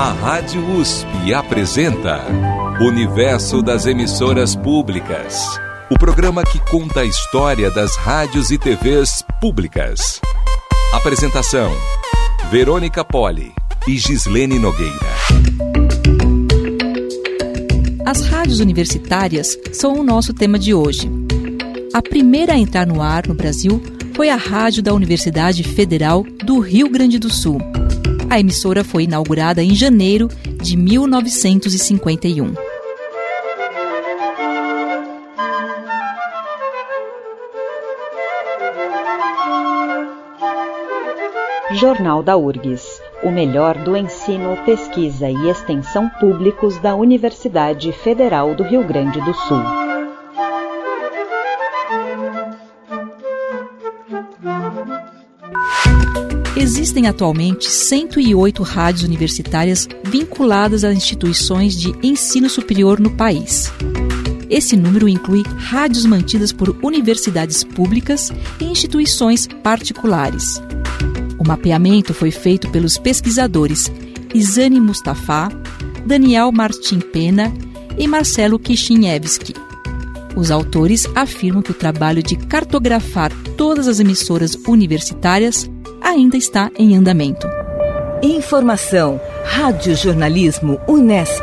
A Rádio USP apresenta Universo das Emissoras Públicas. O programa que conta a história das rádios e TVs públicas. Apresentação: Verônica Poli e Gislene Nogueira. As rádios universitárias são o nosso tema de hoje. A primeira a entrar no ar no Brasil foi a rádio da Universidade Federal do Rio Grande do Sul a emissora foi inaugurada em janeiro de 1951. Jornal da URGS, o melhor do ensino, pesquisa e extensão públicos da Universidade Federal do Rio Grande do Sul. Existem atualmente 108 rádios universitárias vinculadas a instituições de ensino superior no país. Esse número inclui rádios mantidas por universidades públicas e instituições particulares. O mapeamento foi feito pelos pesquisadores Isane Mustafa, Daniel Martim Pena e Marcelo Kishinevski. Os autores afirmam que o trabalho de cartografar todas as emissoras universitárias ainda está em andamento. Informação, Rádio Jornalismo Unesp.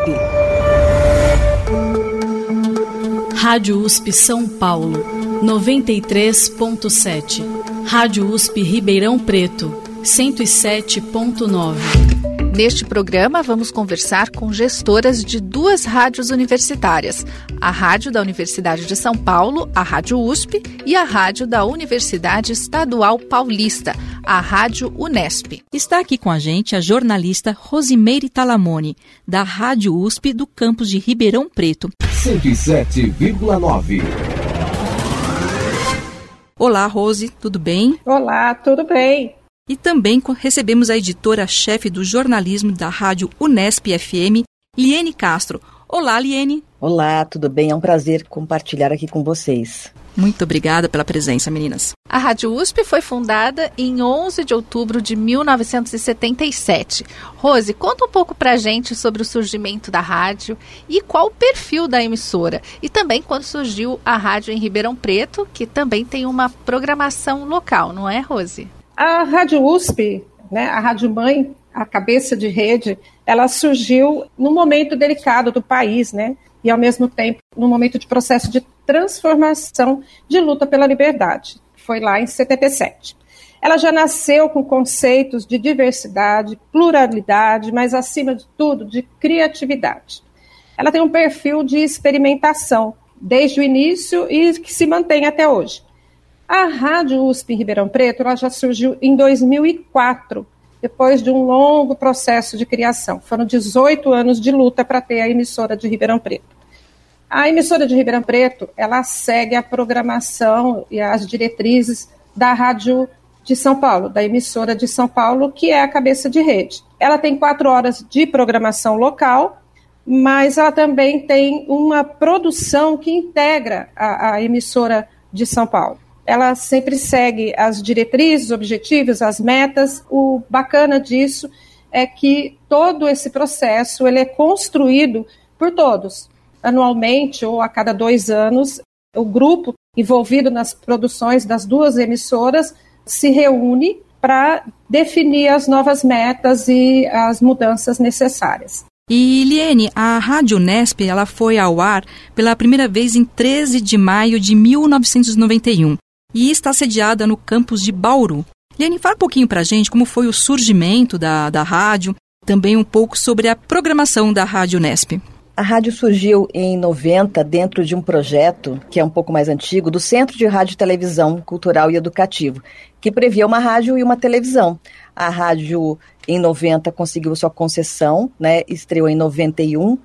Rádio USP São Paulo, 93.7. Rádio USP Ribeirão Preto, 107.9. Neste programa, vamos conversar com gestoras de duas rádios universitárias: a Rádio da Universidade de São Paulo, a Rádio USP, e a Rádio da Universidade Estadual Paulista, a Rádio Unesp. Está aqui com a gente a jornalista Rosimeire Talamone, da Rádio USP do campus de Ribeirão Preto. 107,9. Olá, Rose, tudo bem? Olá, tudo bem. E também recebemos a editora-chefe do jornalismo da Rádio Unesp FM, Liene Castro. Olá, Liene. Olá, tudo bem? É um prazer compartilhar aqui com vocês. Muito obrigada pela presença, meninas. A Rádio USP foi fundada em 11 de outubro de 1977. Rose, conta um pouco pra gente sobre o surgimento da rádio e qual o perfil da emissora. E também quando surgiu a rádio em Ribeirão Preto, que também tem uma programação local, não é, Rose? A Rádio USP, né, a Rádio Mãe, a cabeça de rede, ela surgiu num momento delicado do país, né? E ao mesmo tempo num momento de processo de transformação de luta pela liberdade. Foi lá em 77. Ela já nasceu com conceitos de diversidade, pluralidade, mas acima de tudo de criatividade. Ela tem um perfil de experimentação desde o início e que se mantém até hoje. A Rádio USP Ribeirão Preto ela já surgiu em 2004, depois de um longo processo de criação. Foram 18 anos de luta para ter a emissora de Ribeirão Preto. A emissora de Ribeirão Preto, ela segue a programação e as diretrizes da Rádio de São Paulo, da emissora de São Paulo, que é a cabeça de rede. Ela tem quatro horas de programação local, mas ela também tem uma produção que integra a, a emissora de São Paulo ela sempre segue as diretrizes, os objetivos, as metas. O bacana disso é que todo esse processo ele é construído por todos. Anualmente ou a cada dois anos, o grupo envolvido nas produções das duas emissoras se reúne para definir as novas metas e as mudanças necessárias. E Liene, a Rádio Nesp ela foi ao ar pela primeira vez em 13 de maio de 1991 e está sediada no campus de Bauru. Liane, fala um pouquinho para a gente como foi o surgimento da, da rádio, também um pouco sobre a programação da Rádio Nesp. A rádio surgiu em 90 dentro de um projeto, que é um pouco mais antigo, do Centro de Rádio e Televisão Cultural e Educativo, que previa uma rádio e uma televisão. A rádio, em 90, conseguiu sua concessão, né, estreou em 91,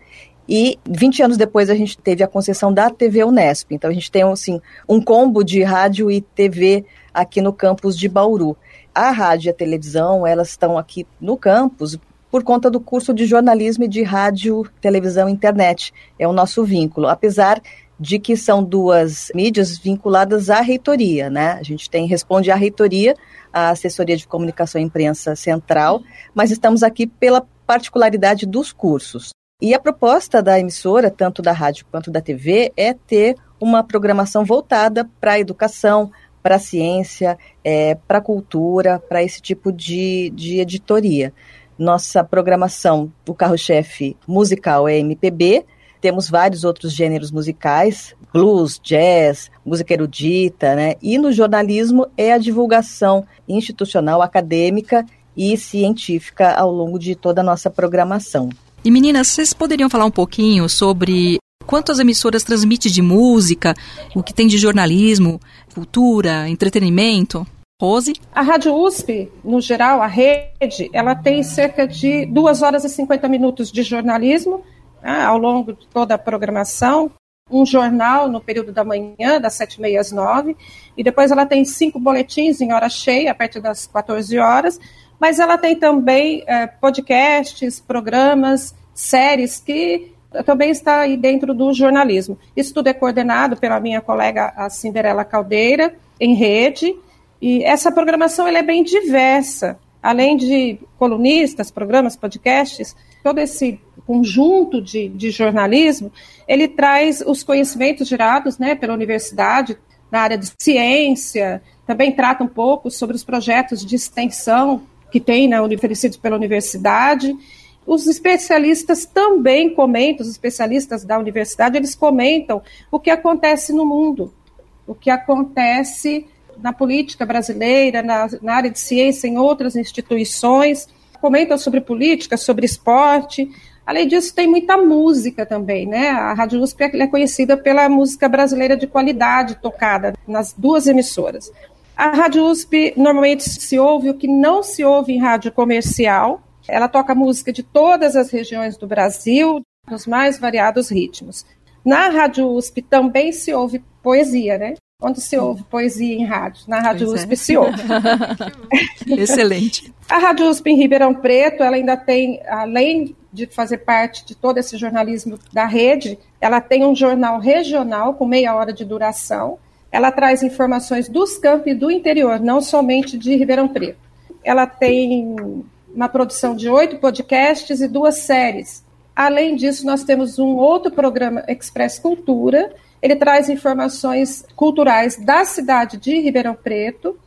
e 20 anos depois a gente teve a concessão da TV Unesp. Então a gente tem assim, um combo de rádio e TV aqui no campus de Bauru. A rádio e a televisão, elas estão aqui no campus por conta do curso de jornalismo e de rádio, televisão e internet. É o nosso vínculo. Apesar de que são duas mídias vinculadas à reitoria, né? A gente tem responde à reitoria, a assessoria de comunicação e imprensa central, mas estamos aqui pela particularidade dos cursos. E a proposta da emissora, tanto da rádio quanto da TV, é ter uma programação voltada para a educação, para a ciência, é, para a cultura, para esse tipo de, de editoria. Nossa programação, o carro-chefe musical é MPB, temos vários outros gêneros musicais, blues, jazz, música erudita, né? E no jornalismo é a divulgação institucional, acadêmica e científica ao longo de toda a nossa programação. E meninas, vocês poderiam falar um pouquinho sobre quanto as emissoras transmitem de música, o que tem de jornalismo, cultura, entretenimento? Rose? A Rádio USP, no geral, a rede, ela tem cerca de 2 horas e 50 minutos de jornalismo né, ao longo de toda a programação, um jornal no período da manhã, das 7h30 às 9 e depois ela tem cinco boletins em hora cheia, a partir das 14 horas, mas ela tem também é, podcasts, programas, séries que também está aí dentro do jornalismo. Isso tudo é coordenado pela minha colega, a Cinderela Caldeira, em rede, e essa programação ela é bem diversa. Além de colunistas, programas, podcasts, todo esse conjunto de, de jornalismo, ele traz os conhecimentos gerados né, pela universidade na área de ciência, também trata um pouco sobre os projetos de extensão que tem né, oferecidos pela universidade. Os especialistas também comentam, os especialistas da universidade, eles comentam o que acontece no mundo, o que acontece na política brasileira, na, na área de ciência, em outras instituições, comentam sobre política, sobre esporte. Além disso, tem muita música também, né? A Rádio USP é conhecida pela música brasileira de qualidade tocada nas duas emissoras. A Rádio USP normalmente se ouve o que não se ouve em rádio comercial. Ela toca música de todas as regiões do Brasil, nos mais variados ritmos. Na Rádio USP também se ouve poesia, né? Onde se ouve poesia em rádio? Na Rádio pois USP é. se ouve. Excelente. A Rádio USP em Ribeirão Preto, ela ainda tem, além de fazer parte de todo esse jornalismo da rede, ela tem um jornal regional com meia hora de duração, ela traz informações dos campos e do interior, não somente de Ribeirão Preto. Ela tem uma produção de oito podcasts e duas séries. Além disso, nós temos um outro programa, Express Cultura. Ele traz informações culturais da cidade de Ribeirão Preto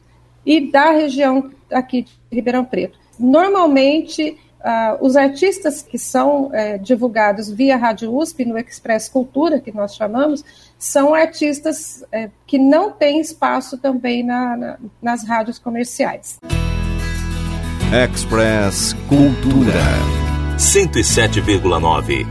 e da região aqui de Ribeirão Preto. Normalmente, Uh, os artistas que são é, divulgados via Rádio USP no Express Cultura, que nós chamamos, são artistas é, que não têm espaço também na, na, nas rádios comerciais. Express Cultura 107,9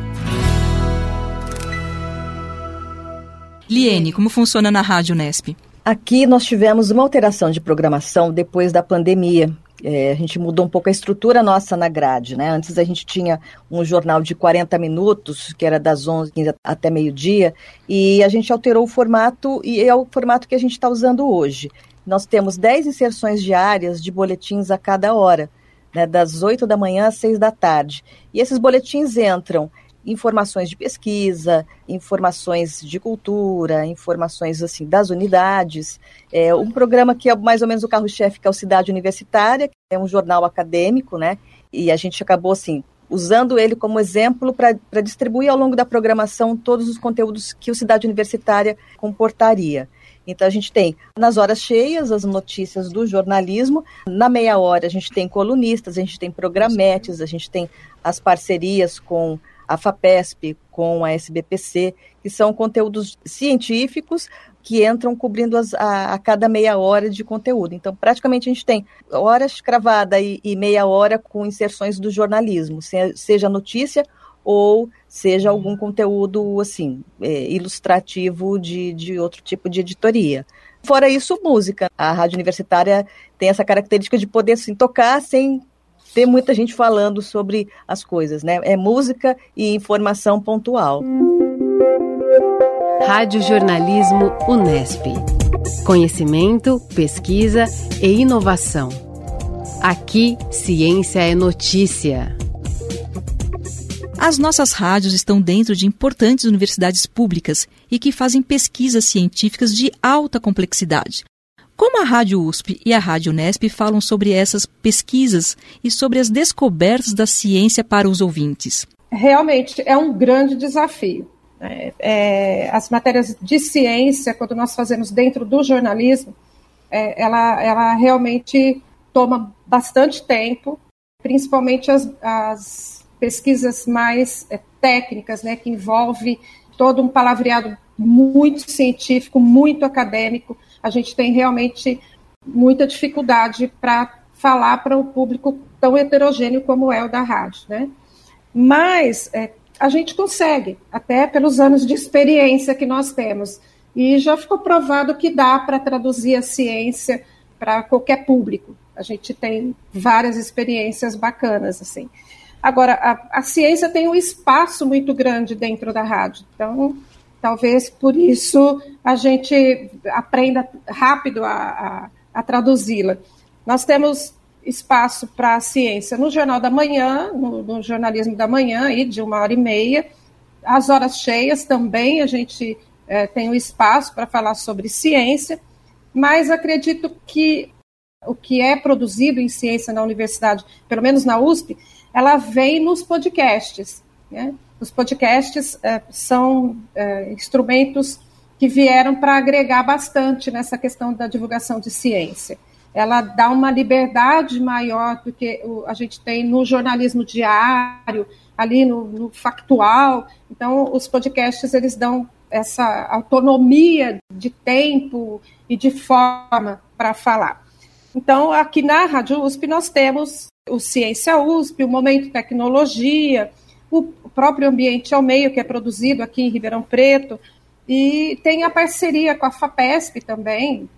Liene, como funciona na Rádio Nesp? Aqui nós tivemos uma alteração de programação depois da pandemia. É, a gente mudou um pouco a estrutura nossa na grade, né? Antes a gente tinha um jornal de 40 minutos, que era das 11 até meio-dia, e a gente alterou o formato e é o formato que a gente está usando hoje. Nós temos 10 inserções diárias de boletins a cada hora, né, das 8 da manhã às 6 da tarde. E esses boletins entram informações de pesquisa, informações de cultura, informações assim das unidades. É um programa que é mais ou menos o carro-chefe, que é o Cidade Universitária, que é um jornal acadêmico, né? E a gente acabou assim usando ele como exemplo para distribuir ao longo da programação todos os conteúdos que o Cidade Universitária comportaria. Então a gente tem nas horas cheias as notícias do jornalismo, na meia hora a gente tem colunistas, a gente tem programetes, a gente tem as parcerias com a FAPESP, com a SBPC, que são conteúdos científicos que entram cobrindo as, a, a, cada meia hora de conteúdo. Então, praticamente a gente tem horas cravada e, e meia hora com inserções do jornalismo, se, seja notícia ou seja algum conteúdo assim é, ilustrativo de, de outro tipo de editoria. Fora isso, música. A rádio universitária tem essa característica de poder assim, tocar sem ter muita gente falando sobre as coisas, né? É música e informação pontual. Rádio Jornalismo Unesp. Conhecimento, pesquisa e inovação. Aqui, ciência é notícia. As nossas rádios estão dentro de importantes universidades públicas e que fazem pesquisas científicas de alta complexidade. Como a Rádio USP e a Rádio Nesp falam sobre essas pesquisas e sobre as descobertas da ciência para os ouvintes? Realmente é um grande desafio. É, é, as matérias de ciência, quando nós fazemos dentro do jornalismo, é, ela, ela realmente toma bastante tempo, principalmente as, as pesquisas mais é, técnicas, né, que envolve todo um palavreado muito científico, muito acadêmico. A gente tem realmente muita dificuldade para falar para um público tão heterogêneo como é o da rádio, né? Mas é, a gente consegue, até pelos anos de experiência que nós temos. E já ficou provado que dá para traduzir a ciência para qualquer público. A gente tem várias experiências bacanas, assim. Agora, a, a ciência tem um espaço muito grande dentro da rádio, então talvez por isso a gente aprenda rápido a, a, a traduzi-la. Nós temos espaço para a ciência no Jornal da Manhã, no, no, jornalismo da manhã, aí, de uma hora e meia. As horas cheias também a gente é, tem um espaço para falar sobre ciência, mas acredito que o que é produzido em ciência na universidade, pelo menos na USP, ela vem nos podcasts. Né? Os podcasts é, são é, instrumentos que vieram para agregar bastante nessa questão da divulgação de ciência. Ela dá uma liberdade maior do que a gente tem no jornalismo diário, ali no, no factual. Então, os podcasts eles dão essa autonomia de tempo e de forma para falar. Então, aqui na Rádio USP, nós temos o Ciência USP, o Momento Tecnologia, o próprio Ambiente ao Meio, que é produzido aqui em Ribeirão Preto, e tem a parceria com a FAPESP também,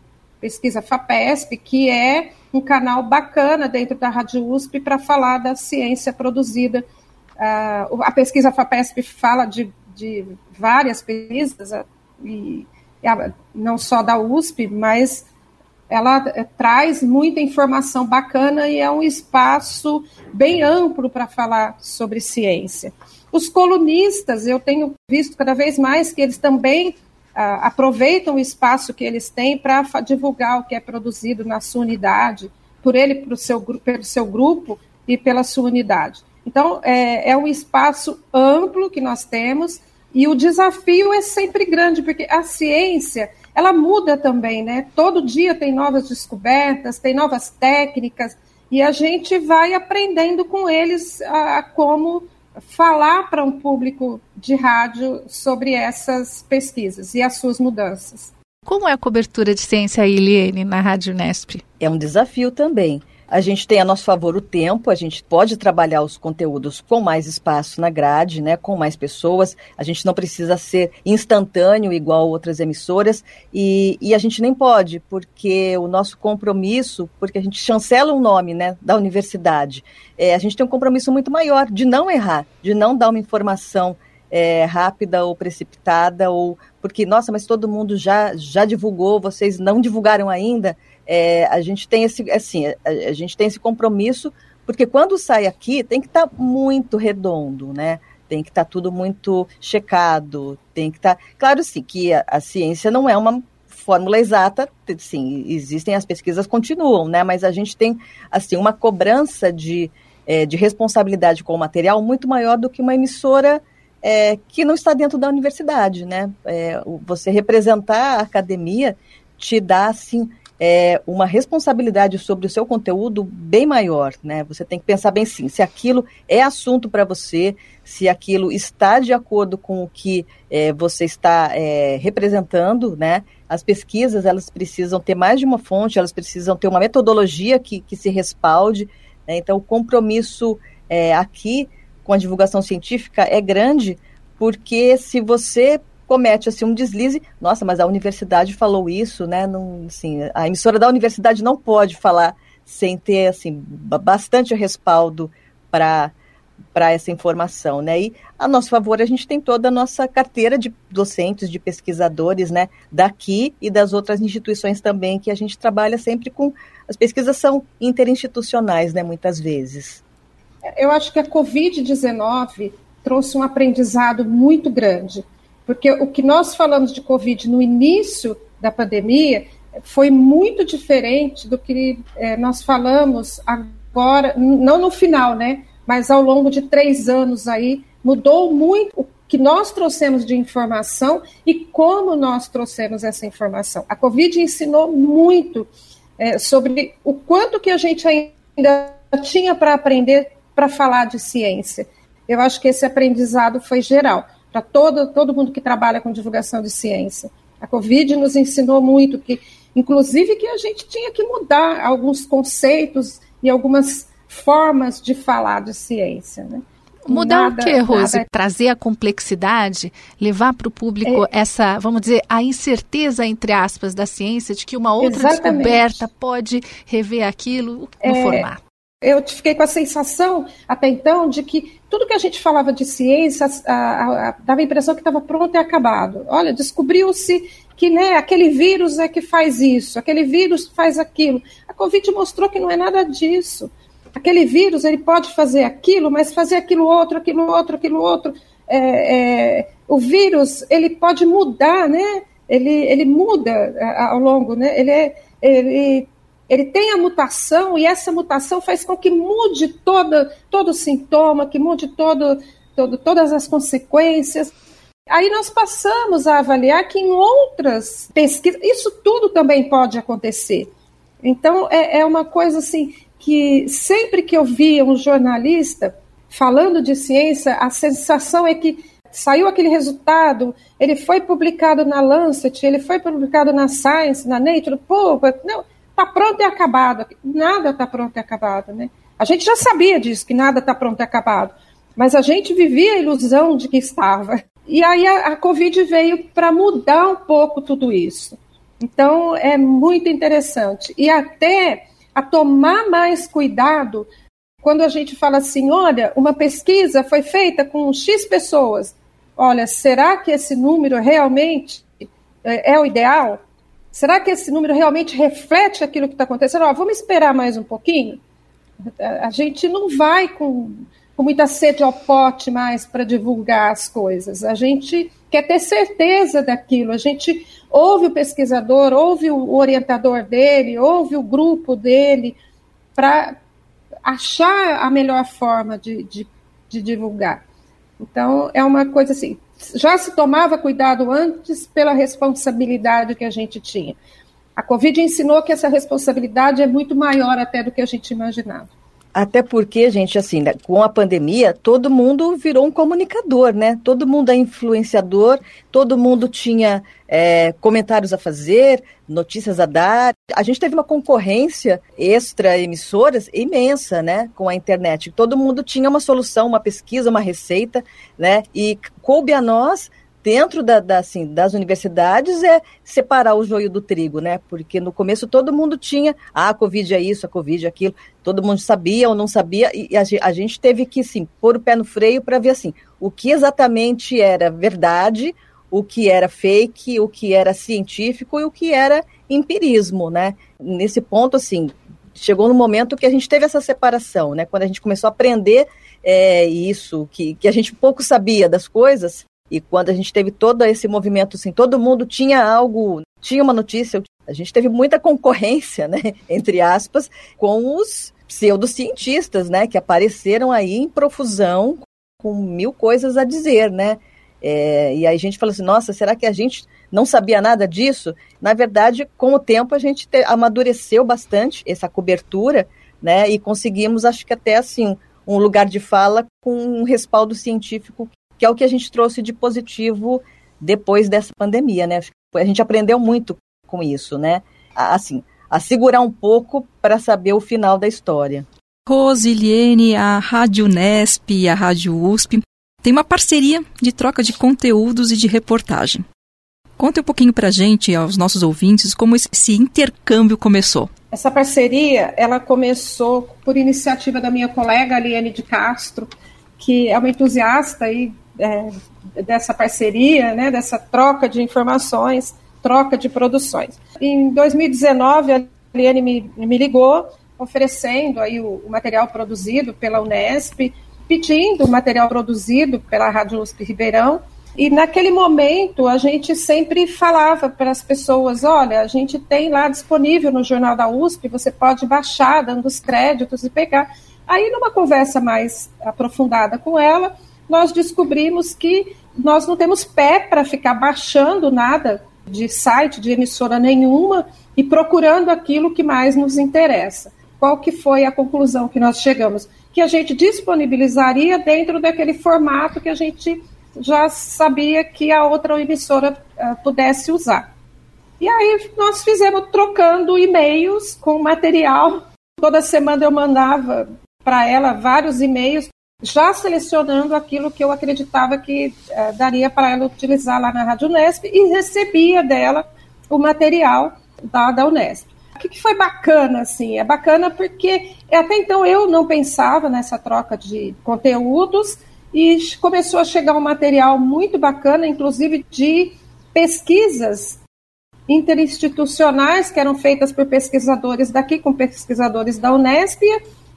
Pesquisa FAPESP, que é um canal bacana dentro da Rádio USP para falar da ciência produzida. Uh, a pesquisa FAPESP fala de, de várias pesquisas, e, não só da USP, mas ela é, traz muita informação bacana e é um espaço bem amplo para falar sobre ciência. Os colunistas, eu tenho visto cada vez mais que eles também ah, aproveitam o espaço que eles têm para divulgar o que é produzido na sua unidade, por ele, pro seu, pelo seu grupo e pela sua unidade. Então, é, é um espaço amplo que nós temos e o desafio é sempre grande, porque a ciência ela muda também, né? Todo dia tem novas descobertas, tem novas técnicas, e a gente vai aprendendo com eles a, a como falar para um público de rádio sobre essas pesquisas e as suas mudanças. Como é a cobertura de ciência Eliane, na Rádio Nesp? É um desafio também. A gente tem a nosso favor o tempo, a gente pode trabalhar os conteúdos com mais espaço na grade, né, com mais pessoas. A gente não precisa ser instantâneo igual outras emissoras e, e a gente nem pode, porque o nosso compromisso, porque a gente chancela o nome né, da universidade, é, a gente tem um compromisso muito maior de não errar, de não dar uma informação é, rápida ou precipitada, ou porque, nossa, mas todo mundo já, já divulgou, vocês não divulgaram ainda é, a gente tem esse, assim, a, a, gente tem esse compromisso, porque quando sai aqui tem que estar tá muito redondo, né? Tem que estar tá tudo muito checado, tem que estar. Tá... Claro, sim, que a, a ciência não é uma fórmula exata, sim, existem as pesquisas continuam, né? Mas a gente tem assim uma cobrança de, é, de responsabilidade com o material muito maior do que uma emissora é, que não está dentro da universidade, né? É, você representar a academia te dá assim é, uma responsabilidade sobre o seu conteúdo bem maior, né? Você tem que pensar bem sim, se aquilo é assunto para você, se aquilo está de acordo com o que é, você está é, representando, né? As pesquisas, elas precisam ter mais de uma fonte, elas precisam ter uma metodologia que, que se respalde, né? Então, o compromisso é, aqui com a divulgação científica é grande, porque se você comete assim um deslize. Nossa, mas a universidade falou isso, né? Não, assim, a emissora da universidade não pode falar sem ter assim bastante respaldo para para essa informação, né? E a nosso favor a gente tem toda a nossa carteira de docentes, de pesquisadores, né? Daqui e das outras instituições também que a gente trabalha sempre com as pesquisas são interinstitucionais, né? Muitas vezes. Eu acho que a COVID-19 trouxe um aprendizado muito grande porque o que nós falamos de Covid no início da pandemia foi muito diferente do que é, nós falamos agora, não no final, né? Mas ao longo de três anos aí, mudou muito o que nós trouxemos de informação e como nós trouxemos essa informação. A Covid ensinou muito é, sobre o quanto que a gente ainda tinha para aprender para falar de ciência. Eu acho que esse aprendizado foi geral para todo, todo mundo que trabalha com divulgação de ciência. A Covid nos ensinou muito que, inclusive, que a gente tinha que mudar alguns conceitos e algumas formas de falar de ciência. Né? Mudar nada, o que, Rose? Nada... Trazer a complexidade, levar para o público é... essa, vamos dizer, a incerteza, entre aspas, da ciência, de que uma outra Exatamente. descoberta pode rever aquilo no é... formato. Eu fiquei com a sensação, até então, de que tudo que a gente falava de ciência a, a, a, dava a impressão que estava pronto e acabado. Olha, descobriu-se que né, aquele vírus é que faz isso, aquele vírus faz aquilo. A Covid mostrou que não é nada disso. Aquele vírus ele pode fazer aquilo, mas fazer aquilo outro, aquilo outro, aquilo outro. É, é, o vírus ele pode mudar, né? Ele, ele muda é, ao longo, né? Ele, é, ele, ele tem a mutação e essa mutação faz com que mude toda, todo o sintoma, que mude todo, todo, todas as consequências. Aí nós passamos a avaliar que em outras pesquisas, isso tudo também pode acontecer. Então, é, é uma coisa assim que sempre que eu via um jornalista falando de ciência, a sensação é que saiu aquele resultado, ele foi publicado na Lancet, ele foi publicado na Science, na Nature, pô, não, tá pronto e acabado. Nada está pronto e acabado, né? A gente já sabia disso, que nada está pronto e acabado, mas a gente vivia a ilusão de que estava. E aí a, a Covid veio para mudar um pouco tudo isso. Então é muito interessante. E até a tomar mais cuidado quando a gente fala assim: olha, uma pesquisa foi feita com X pessoas. Olha, será que esse número realmente é, é o ideal? Será que esse número realmente reflete aquilo que está acontecendo? Ó, vamos esperar mais um pouquinho? A gente não vai com, com muita sede ao pote mais para divulgar as coisas. A gente quer ter certeza daquilo. A gente ouve o pesquisador, ouve o orientador dele, ouve o grupo dele, para achar a melhor forma de, de, de, divulgar. Então, é uma coisa assim, já se tomava cuidado antes pela responsabilidade que a gente tinha. A Covid ensinou que essa responsabilidade é muito maior até do que a gente imaginava. Até porque, gente, assim, né, com a pandemia, todo mundo virou um comunicador, né? Todo mundo é influenciador, todo mundo tinha é, comentários a fazer, notícias a dar. A gente teve uma concorrência extra emissoras imensa, né? Com a internet. Todo mundo tinha uma solução, uma pesquisa, uma receita, né? E coube a nós dentro da, da, assim, das universidades é separar o joio do trigo, né? Porque no começo todo mundo tinha, ah, a Covid é isso, a Covid é aquilo, todo mundo sabia ou não sabia, e a, a gente teve que, sim, pôr o pé no freio para ver, assim, o que exatamente era verdade, o que era fake, o que era científico e o que era empirismo, né? Nesse ponto, assim, chegou no momento que a gente teve essa separação, né? Quando a gente começou a aprender é, isso, que, que a gente pouco sabia das coisas, e quando a gente teve todo esse movimento, assim, todo mundo tinha algo, tinha uma notícia, a gente teve muita concorrência, né, entre aspas, com os pseudocientistas, né, que apareceram aí em profusão com mil coisas a dizer, né? É, e aí a gente fala assim, nossa, será que a gente não sabia nada disso? Na verdade, com o tempo a gente te, amadureceu bastante essa cobertura, né? E conseguimos, acho que até assim, um lugar de fala com um respaldo científico que é o que a gente trouxe de positivo depois dessa pandemia, né? A gente aprendeu muito com isso, né? Assim, a segurar um pouco para saber o final da história. Rosiliene, a Rádio Nesp e a Rádio USP têm uma parceria de troca de conteúdos e de reportagem. Conte um pouquinho para a gente, aos nossos ouvintes, como esse intercâmbio começou. Essa parceria, ela começou por iniciativa da minha colega Aliane de Castro, que é uma entusiasta aí é, dessa parceria, né, dessa troca de informações, troca de produções. Em 2019, a Liane me, me ligou oferecendo aí o, o, material produzido pela Unesp, pedindo o material produzido pela Rádio USP Ribeirão E naquele momento a gente sempre falava para as pessoas: olha, a gente tem lá disponível no Jornal da USP, você pode baixar, dando os créditos e pegar. Aí, numa conversa mais aprofundada com ela, nós descobrimos que nós não temos pé para ficar baixando nada de site, de emissora nenhuma e procurando aquilo que mais nos interessa. Qual que foi a conclusão que nós chegamos? Que a gente disponibilizaria dentro daquele formato que a gente já sabia que a outra emissora uh, pudesse usar. E aí nós fizemos trocando e-mails com material. Toda semana eu mandava para ela vários e-mails, já selecionando aquilo que eu acreditava que uh, daria para ela utilizar lá na Rádio Unesp e recebia dela o material da, da Unesp. O que, que foi bacana, assim? É bacana porque até então eu não pensava nessa troca de conteúdos, e começou a chegar um material muito bacana, inclusive de pesquisas interinstitucionais que eram feitas por pesquisadores daqui com pesquisadores da Unesp,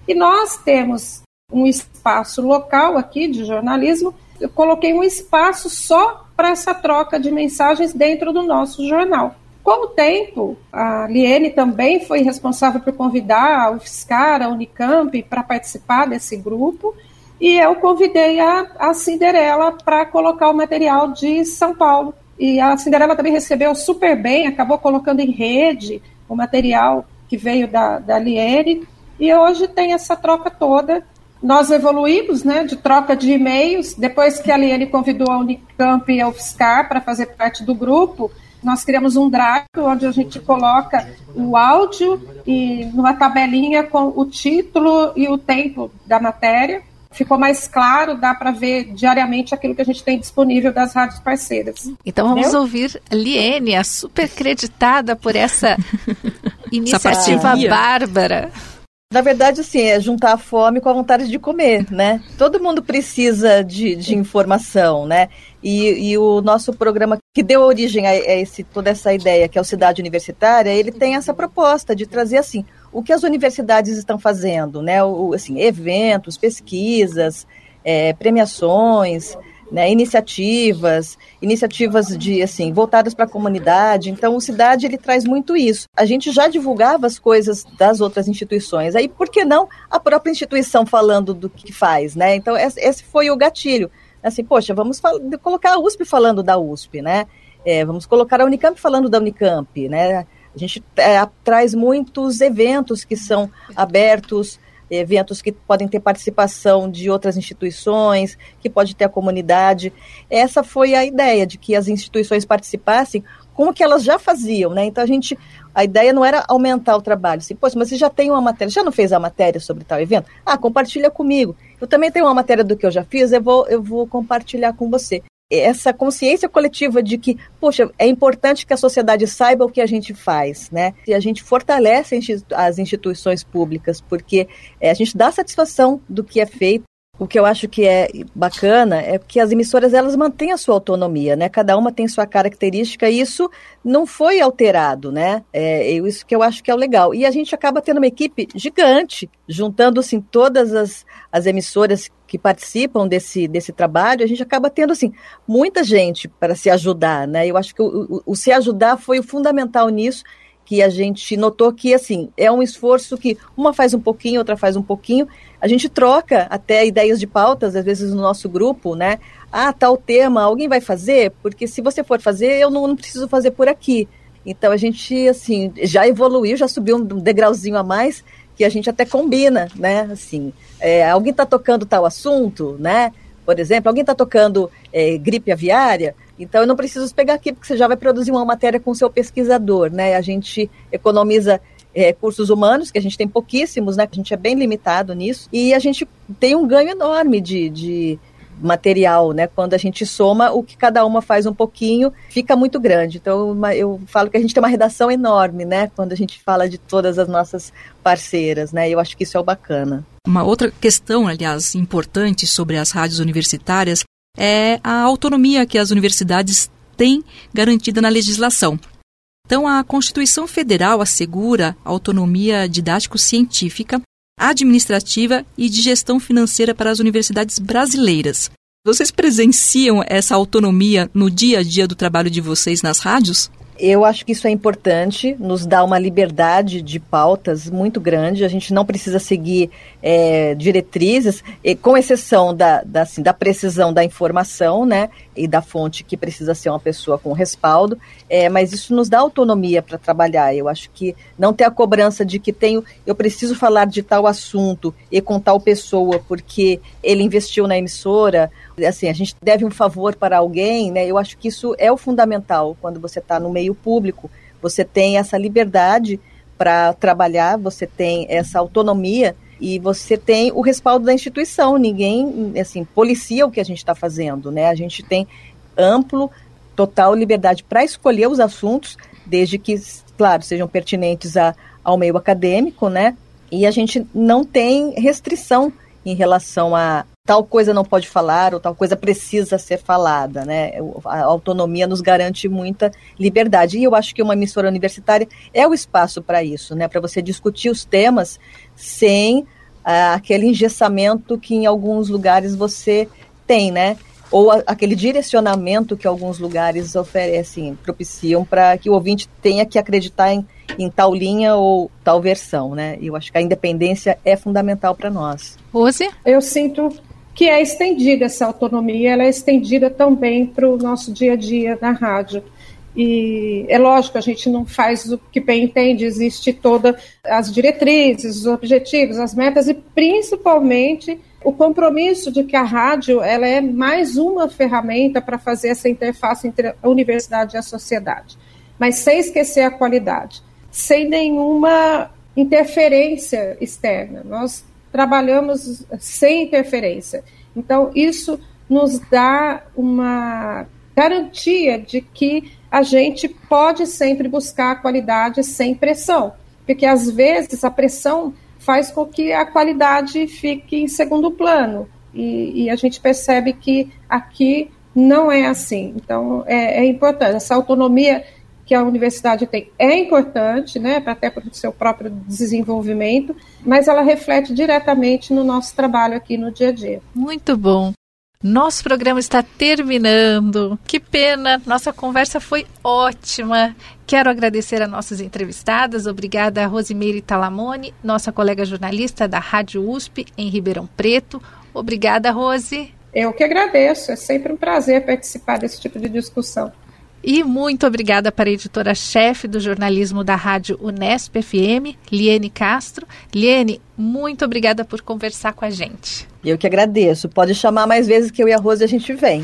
e nós temos um espaço local aqui de jornalismo. Eu coloquei um espaço só para essa troca de mensagens dentro do nosso jornal. Com o tempo, a Liene também foi responsável por convidar a UFSCar, a Unicamp, para participar desse grupo, e eu convidei a, a Cinderela para colocar o material de São Paulo. E a Cinderela também recebeu super bem, acabou colocando em rede o material que veio da, da Liene. E hoje tem essa troca toda. Nós evoluímos né, de troca de e-mails. Depois que a Liene convidou a Unicamp e a UFSCar para fazer parte do grupo, nós criamos um drive onde a gente coloca o áudio e numa tabelinha com o título e o tempo da matéria ficou mais claro, dá para ver diariamente aquilo que a gente tem disponível das rádios parceiras. Então vamos Entendeu? ouvir Liene, a super creditada por essa iniciativa bárbara. Na verdade, assim, é juntar a fome com a vontade de comer, né? Todo mundo precisa de, de informação, né? E, e, o nosso programa que deu origem a, esse, toda essa ideia, que é o Cidade Universitária, ele tem essa proposta de trazer, assim, o que as universidades estão fazendo, né? O, assim, eventos, pesquisas, é, premiações, né, iniciativas, iniciativas de assim voltadas para a comunidade. Então, o Cidade ele traz muito isso. A gente já divulgava as coisas das outras instituições. Aí, por que não a própria instituição falando do que faz, né? Então, esse foi o gatilho. Assim, poxa, vamos colocar a USP falando da USP, né? É, vamos colocar a Unicamp falando da Unicamp, né? A gente é, traz muitos eventos que são abertos, eventos que podem ter participação de outras instituições, que pode ter a comunidade. Essa foi a ideia, de que as instituições participassem como que elas já faziam, né? Então a gente, a ideia não era aumentar o trabalho, assim, mas você já tem uma matéria, já não fez a matéria sobre tal evento? Ah, compartilha comigo. Eu também tenho uma matéria do que eu já fiz, eu vou, eu vou compartilhar com você essa consciência coletiva de que, poxa, é importante que a sociedade saiba o que a gente faz, né? E a gente fortalece as instituições públicas, porque é, a gente dá satisfação do que é feito. O que eu acho que é bacana é que as emissoras elas mantêm a sua autonomia, né? Cada uma tem sua característica e isso não foi alterado, né? É isso que eu acho que é o legal. E a gente acaba tendo uma equipe gigante, juntando assim todas as, as emissoras que participam desse, desse trabalho, a gente acaba tendo assim muita gente para se ajudar, né? Eu acho que o, o, o, se ajudar foi o fundamental nisso, que a gente notou que assim é um esforço que uma faz um pouquinho, outra faz um pouquinho. A gente troca até ideias de pautas às vezes no nosso grupo, né? Ah, tal tema, alguém vai fazer? Porque se você for fazer, eu não, não preciso fazer por aqui. Então a gente assim já evoluiu, já subiu um degrauzinho a mais que a gente até combina, né? Assim, é, alguém está tocando tal assunto, né? Por exemplo, alguém está tocando é, gripe aviária, então eu não preciso pegar aqui, porque você já vai produzir uma matéria com o seu pesquisador, né? A gente economiza é, recursos humanos, que a gente tem pouquíssimos, né? A gente é bem limitado nisso, e a gente tem um ganho enorme de, de material, né? Quando a gente soma o que cada uma faz um pouquinho, fica muito grande. Então eu falo que a gente tem uma redação enorme, né? Quando a gente fala de todas as nossas parceiras, né? Eu acho que isso é o bacana. Uma outra questão, aliás, importante sobre as rádios universitárias é a autonomia que as universidades têm garantida na legislação. Então, a Constituição Federal assegura autonomia didático-científica administrativa e de gestão financeira para as universidades brasileiras. Vocês presenciam essa autonomia no dia a dia do trabalho de vocês nas rádios? Eu acho que isso é importante, nos dá uma liberdade de pautas muito grande. A gente não precisa seguir é, diretrizes, com exceção da, da, assim, da precisão da informação, né, e da fonte que precisa ser uma pessoa com respaldo. É, mas isso nos dá autonomia para trabalhar. Eu acho que não ter a cobrança de que tenho, eu preciso falar de tal assunto e com tal pessoa porque ele investiu na emissora assim, a gente deve um favor para alguém, né? Eu acho que isso é o fundamental quando você está no meio público. Você tem essa liberdade para trabalhar, você tem essa autonomia e você tem o respaldo da instituição. Ninguém, assim, policia o que a gente está fazendo, né? A gente tem amplo, total liberdade para escolher os assuntos, desde que, claro, sejam pertinentes a, ao meio acadêmico, né? E a gente não tem restrição em relação a tal coisa não pode falar ou tal coisa precisa ser falada, né? A autonomia nos garante muita liberdade. E eu acho que uma emissora universitária é o espaço para isso, né? Para você discutir os temas sem ah, aquele engessamento que em alguns lugares você tem, né? Ou a, aquele direcionamento que alguns lugares oferecem, propiciam para que o ouvinte tenha que acreditar em, em tal linha ou tal versão, né? Eu acho que a independência é fundamental para nós. Rose? Eu sinto que é estendida essa autonomia, ela é estendida também para o nosso dia a dia na rádio. E é lógico, a gente não faz o que bem entende, existe todas as diretrizes, os objetivos, as metas e principalmente o compromisso de que a rádio ela é mais uma ferramenta para fazer essa interface entre a universidade e a sociedade, mas sem esquecer a qualidade, sem nenhuma interferência externa. Nós trabalhamos sem interferência. Então, isso nos dá uma garantia de que a gente pode sempre buscar a qualidade sem pressão, porque às vezes a pressão faz com que a qualidade fique em segundo plano e, e a gente percebe que aqui não é assim. Então é, é importante essa autonomia que a universidade tem é importante, né, até para o seu próprio desenvolvimento, mas ela reflete diretamente no nosso trabalho aqui no dia a dia. Muito bom. Nosso programa está terminando. Que pena, nossa conversa foi ótima. Quero agradecer a nossas entrevistadas. Obrigada a Rosimeire Talamone, nossa colega jornalista da Rádio USP em Ribeirão Preto. Obrigada, Rose. Eu que agradeço. É sempre um prazer participar desse tipo de discussão. E muito obrigada para a editora-chefe do jornalismo da rádio Unesp FM, Liene Castro. Liene, muito obrigada por conversar com a gente. Eu que agradeço. Pode chamar mais vezes que eu e a Rose a gente vem.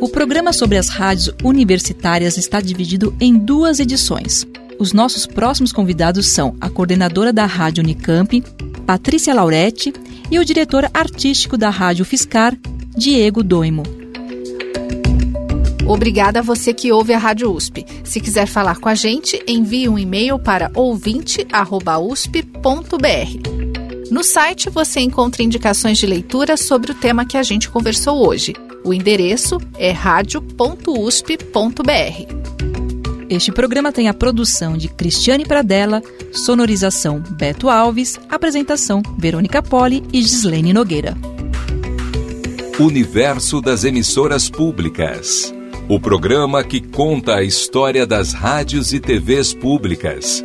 O programa sobre as rádios universitárias está dividido em duas edições. Os nossos próximos convidados são a coordenadora da Rádio Unicamp, Patrícia Lauretti, e o diretor artístico da Rádio Fiscar, Diego Doimo. Obrigada a você que ouve a Rádio USP. Se quiser falar com a gente, envie um e-mail para ouvinte@usp.br. No site você encontra indicações de leitura sobre o tema que a gente conversou hoje. O endereço é radio.usp.br. Este programa tem a produção de Cristiane Pradella, sonorização Beto Alves, apresentação Verônica Poli e Gislene Nogueira. Universo das emissoras públicas. O programa que conta a história das rádios e TVs públicas